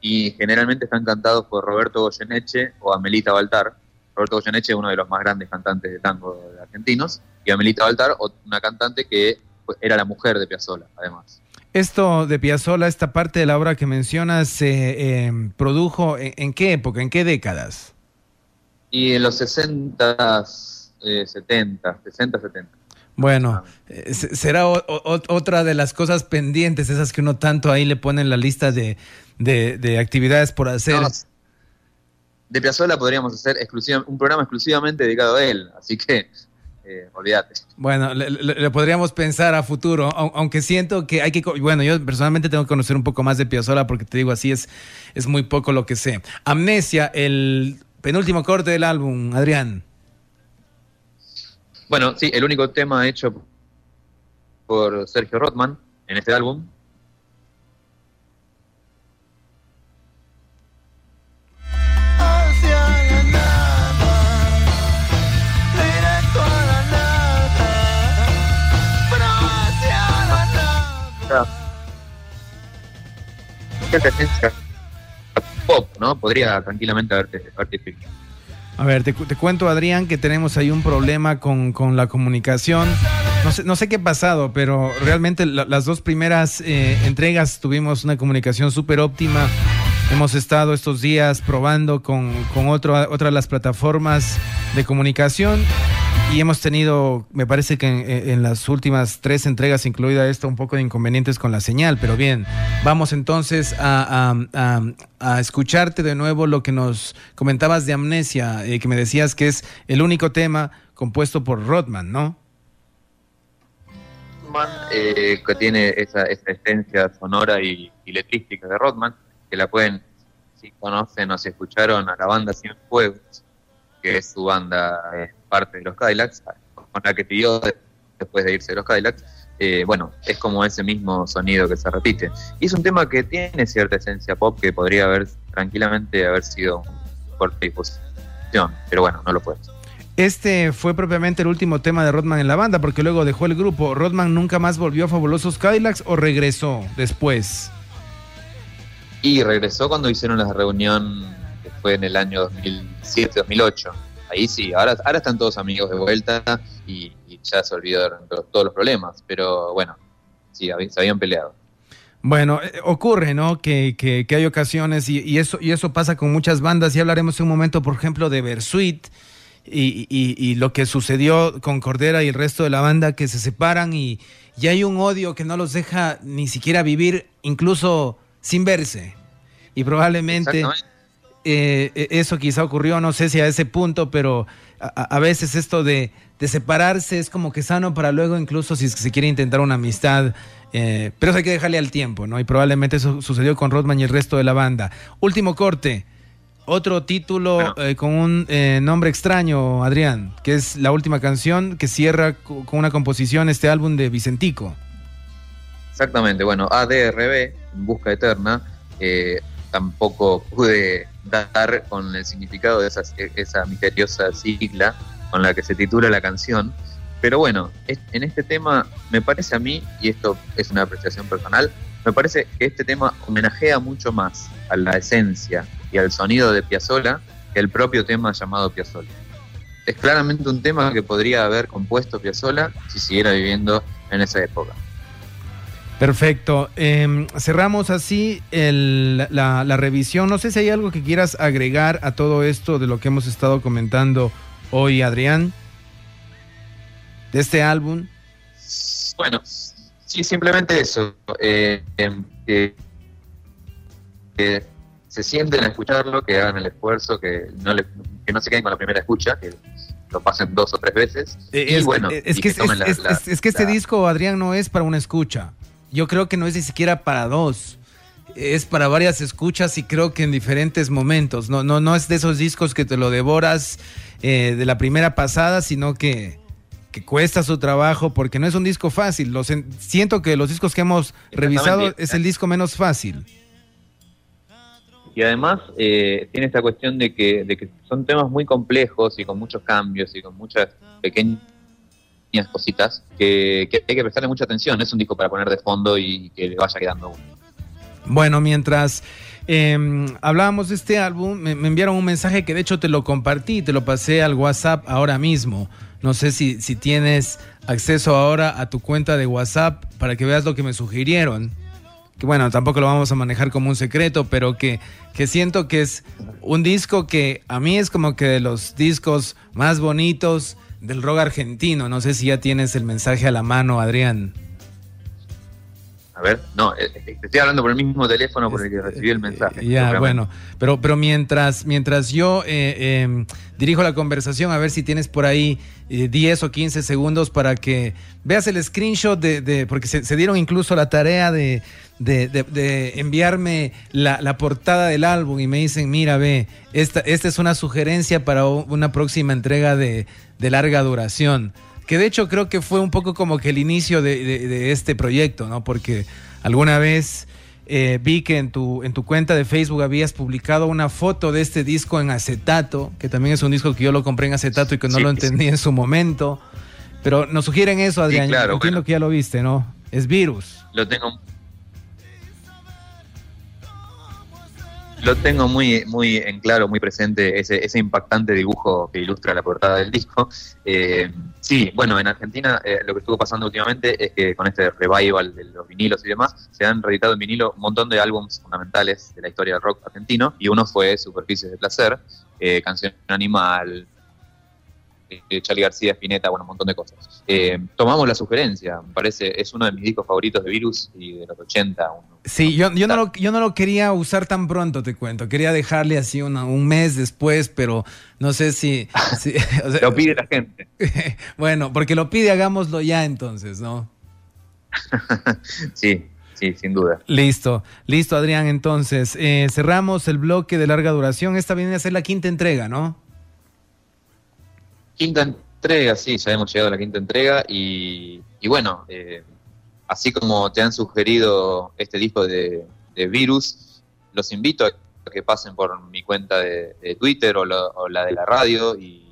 Speaker 4: y generalmente están cantados por Roberto Goyeneche o Amelita Baltar. Roberto Goyeneche es uno de los más grandes cantantes de tango argentinos y Amelita Baltar, una cantante que era la mujer de Piazzolla, además.
Speaker 3: Esto de Piazzolla, esta parte de la obra que mencionas, se eh, produjo en, qué época, en qué décadas?
Speaker 4: Y en los 60, 70, 60, 70.
Speaker 3: Bueno, eh, será otra de las cosas pendientes, esas que uno tanto ahí le pone en la lista de, de, actividades por hacer.
Speaker 4: de Piazzolla podríamos hacer un programa exclusivamente dedicado a él, así que eh, olvídate.
Speaker 3: Bueno, le, podríamos pensar a futuro, aunque siento que hay que, bueno, yo personalmente tengo que conocer un poco más de Piazzolla porque te digo así es, es muy poco lo que sé. Amnesia, el penúltimo corte del álbum, Adrián.
Speaker 4: Bueno, sí, el único tema hecho por Sergio Rothman en este álbum ¿no? Podría tranquilamente haberte, haberte
Speaker 3: a ver, te, te, cuento, Adrián, que tenemos ahí un problema con, con la comunicación. No sé, no sé, qué ha pasado, pero realmente las dos primeras eh, entregas tuvimos una comunicación súper óptima. Hemos estado estos días probando con, con otro, otra de las plataformas de comunicación y hemos tenido, me parece que en, las últimas tres entregas, incluida esta, un poco de inconvenientes con la señal. Pero bien, vamos entonces a, escucharte de nuevo lo que nos comentabas de Amnesia, eh, que me decías que es el único tema compuesto por Rodman, ¿no?
Speaker 4: Rodman, eh, que tiene esa, esa esencia sonora y, y, letrística de Rodman, que la pueden, si conocen o si escucharon a la banda Cien Fuegos, que es su banda, es parte de los Cadillacs, con la que pidió después de irse de los Cadillacs, eh, bueno, es como ese mismo sonido que se repite. Y es un tema que tiene cierta esencia pop que podría haber tranquilamente haber sido por disposición, pero bueno, no lo puede.
Speaker 3: Este fue propiamente el último tema de Rodman en la banda, porque luego dejó el grupo. ¿Rodman nunca más volvió a Fabulosos Cadillacs o regresó después?
Speaker 4: Y regresó cuando hicieron la reunión que fue en el año 2007-2008. Ahí sí, ahora, ahora están todos amigos de vuelta y, y ya se olvidaron todos los problemas, pero bueno, sí, se habían peleado.
Speaker 3: Bueno, eh, ocurre, ¿no? Que, que, que hay ocasiones y, y, eso, y eso pasa con muchas bandas. Y hablaremos en un momento, por ejemplo, de Versuit y, y, y, lo que sucedió con Cordera y el resto de la banda que se separan y, y hay un odio que no los deja ni siquiera vivir, incluso sin verse. Y probablemente eh, eso quizá ocurrió, no sé si a ese punto, pero a, a, veces esto de, de, separarse es como que sano para luego, incluso si se quiere intentar una amistad. Eh, pero eso hay que dejarle al tiempo, ¿no? Y probablemente eso sucedió con Rodman y el resto de la banda. Último corte. Otro título bueno. eh, con un eh, nombre extraño, Adrián, que es la última canción que cierra con una composición este álbum de Vicentico.
Speaker 4: Exactamente, bueno, ADRB, En Busca Eterna, eh, tampoco pude dar con el significado de esa, esa misteriosa sigla con la que se titula la canción, pero bueno, en este tema me parece a mí, y esto es una apreciación personal, me parece que este tema homenajea mucho más a la esencia y al sonido de Piazzolla que el propio tema llamado Piazzolla. Es claramente un tema que podría haber compuesto Piazzolla si siguiera viviendo en esa época.
Speaker 3: Perfecto. Eh, cerramos así el, la, la, revisión. No sé si hay algo que quieras agregar a todo esto de lo que hemos estado comentando hoy, Adrián, de este álbum.
Speaker 4: Bueno, sí, simplemente eso. Eh, eh, eh, se sienten a escucharlo, que hagan el esfuerzo, que no, le, que no se queden con la primera escucha, que lo pasen dos o tres veces.
Speaker 3: Es, y bueno, es, y que, que es, la, es, la, es, que este disco, Adrián, no es para una escucha. Yo creo que no es ni siquiera para dos. Es para varias escuchas y creo que en diferentes momentos. No, no, no es de esos discos que te lo devoras eh, de la primera pasada, sino que, que cuesta su trabajo porque no es un disco fácil. Los, siento que los discos que hemos revisado es el disco menos fácil
Speaker 4: y además eh, tiene esta cuestión de que, de que son temas muy complejos y con muchos cambios y con muchas pequeñas cositas que, que, hay que prestarle mucha atención. Es un disco para poner de fondo y que le vaya quedando uno.
Speaker 3: Bueno, mientras eh, hablábamos de este álbum, me, me, enviaron un mensaje que de hecho te lo compartí, te lo pasé al WhatsApp ahora mismo. No sé si, si tienes acceso ahora a tu cuenta de WhatsApp para que veas lo que me sugirieron que bueno, tampoco lo vamos a manejar como un secreto, pero que, que siento que es un disco que a mí es como que de los discos más bonitos del rock argentino. No sé si ya tienes el mensaje a la mano, Adrián.
Speaker 4: A ver, no, eh, te estoy hablando por el mismo teléfono por el que recibí el mensaje.
Speaker 3: Ya, bueno, pero, pero mientras, mientras yo eh, eh, dirijo la conversación, a ver si tienes por ahí eh, 10 o 15 segundos para que veas el screenshot de, de porque se, se, dieron incluso la tarea de, de, de, de enviarme la, la, portada del álbum y me dicen, mira, ve, esta, esta es una sugerencia para una próxima entrega de, de larga duración que de hecho creo que fue un poco como que el inicio de, de, de este proyecto, ¿no? Porque alguna vez eh, vi que en tu, en tu cuenta de Facebook habías publicado una foto de este disco en acetato, que también es un disco que yo lo compré en acetato y que no sí, lo entendí sí. en su momento. Pero nos sugieren eso, Adrián. Sí, claro, Entiendo bueno. que ya lo viste, ¿no? Es virus.
Speaker 4: Lo tengo. Lo tengo muy, muy en claro, muy presente, ese, ese impactante dibujo que ilustra la portada del disco. Eh, sí, bueno, en Argentina eh, lo que estuvo pasando últimamente es que con este revival de los vinilos y demás, se han reeditado en vinilo un montón de álbumes fundamentales de la historia del rock argentino, y uno fue Superficies de Placer, eh, Canción Animal, Charlie García, Spinetta, bueno, un montón de cosas. Eh, tomamos la sugerencia, me parece, es uno de mis discos favoritos de Virus y de los 80. Uno,
Speaker 3: Sí, yo, yo, no lo, yo no lo quería usar tan pronto, te cuento. Quería dejarle así una- un mes después, pero no sé si... [LAUGHS] si- [LAUGHS] o sea,
Speaker 4: Lo pide la gente. [LAUGHS]
Speaker 3: bueno, porque lo pide, hagámoslo ya entonces, ¿no?
Speaker 4: Sí, sí, sin duda.
Speaker 3: Listo, listo, Adrián. Entonces, eh, cerramos el bloque de larga duración. Esta viene a ser la quinta entrega, ¿no?
Speaker 4: Quinta entrega, sí, ya hemos llegado a la quinta entrega y, y bueno, eh, así como te han sugerido este disco de, de Virus, los invito a que pasen por mi cuenta de, de Twitter o, lo- o la de la radio y,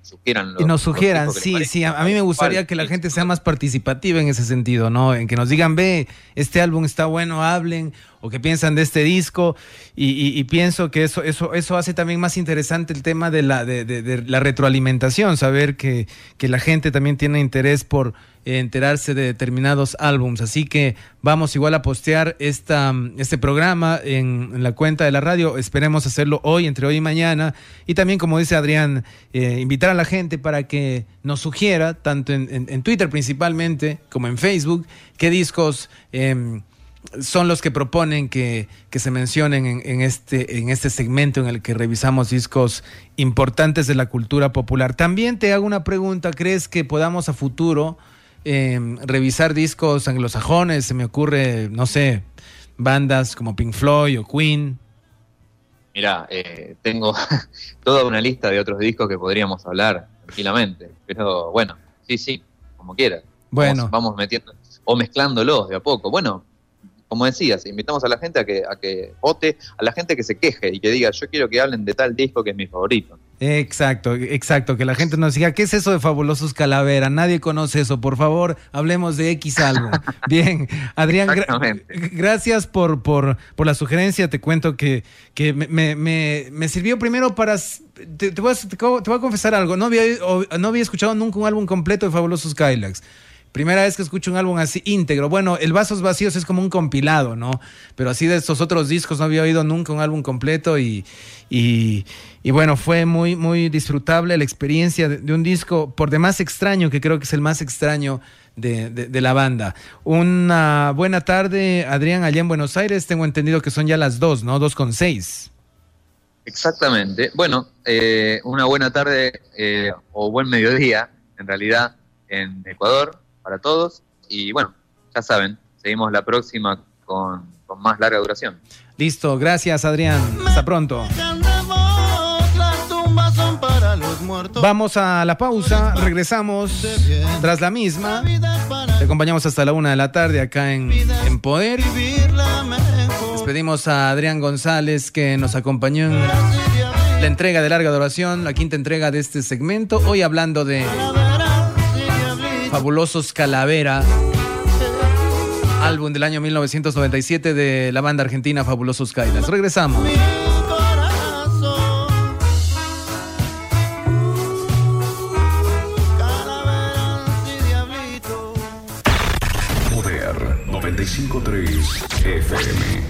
Speaker 4: sugieran los-
Speaker 3: Y nos sugieran, sí, sí. A, a mí me gustaría que la gente sea más participativa en ese sentido, ¿no? En que nos digan, ve, este álbum está bueno, hablen, o que piensan de este disco. Y, pienso que eso, eso, eso hace también más interesante el tema de la, de, la retroalimentación, saber que, que la gente también tiene interés por enterarse de determinados álbums. Así que vamos igual a postear esta, este programa en, la cuenta de la radio. Esperemos hacerlo hoy, entre hoy y mañana. Y también, como dice Adrián, eh, invitar a la gente para que nos sugiera, tanto en Twitter principalmente, como en Facebook, qué discos em, son los que proponen que, que se mencionen en, en este, en este segmento en el que revisamos discos importantes de la cultura popular. También te hago una pregunta, ¿crees que podamos a futuro em, revisar discos anglosajones? Se me ocurre, no sé, bandas como Pink Floyd o Queen.
Speaker 4: Mira, eh, tengo [LAUGHS] toda una lista de otros discos que podríamos hablar tranquilamente, pero bueno, sí, sí, como quieras.
Speaker 3: Bueno.
Speaker 4: Vamos, vamos metiendo o mezclándolos de a poco. Bueno, como decías, invitamos a la gente a que, a que vote, a la gente que se queje y que diga, yo quiero que hablen de tal disco que es mi favorito.
Speaker 3: Exacto, exacto, que la gente nos diga, ¿qué es eso de Fabulosos Calavera? Nadie conoce eso, por favor, hablemos de X álbum. [LAUGHS] Bien, Adrián, gra- gracias por, por, por la sugerencia, te cuento que, que me, me- me- sirvió primero para... Te, te voy a, te voy a confesar algo, no había, no había escuchado nunca un álbum completo de Fabulosos Kylax. Primera vez que escucho un álbum así íntegro. Bueno, el Vasos Vacíos es como un compilado, ¿no? Pero así de estos otros discos no había oído nunca un álbum completo y, y, bueno, fue muy, muy disfrutable la experiencia de, de un disco por demás extraño, que creo que es el más extraño de, de- de la banda. Una buena tarde, Adrián, allá en Buenos Aires. Tengo entendido que son ya las dos, ¿no? Dos con seis.
Speaker 4: Exactamente. Bueno, eh, una buena tarde eh, o buen mediodía, en realidad, en Ecuador, para todos. Y bueno, ya saben, seguimos la próxima con, con más larga duración.
Speaker 3: Listo, gracias, Adrián. Hasta pronto. Vamos a la pausa, regresamos tras la misma. Te acompañamos hasta la una de la tarde acá en, en Poder. Despedimos a Adrián González que nos acompañó en la entrega de larga duración, la quinta entrega de este segmento. Hoy hablando de Fabulosos Calavera, álbum del año 1997 de la banda argentina Fabulosos Kailas. Regresamos.
Speaker 2: Poder 95.3 FM.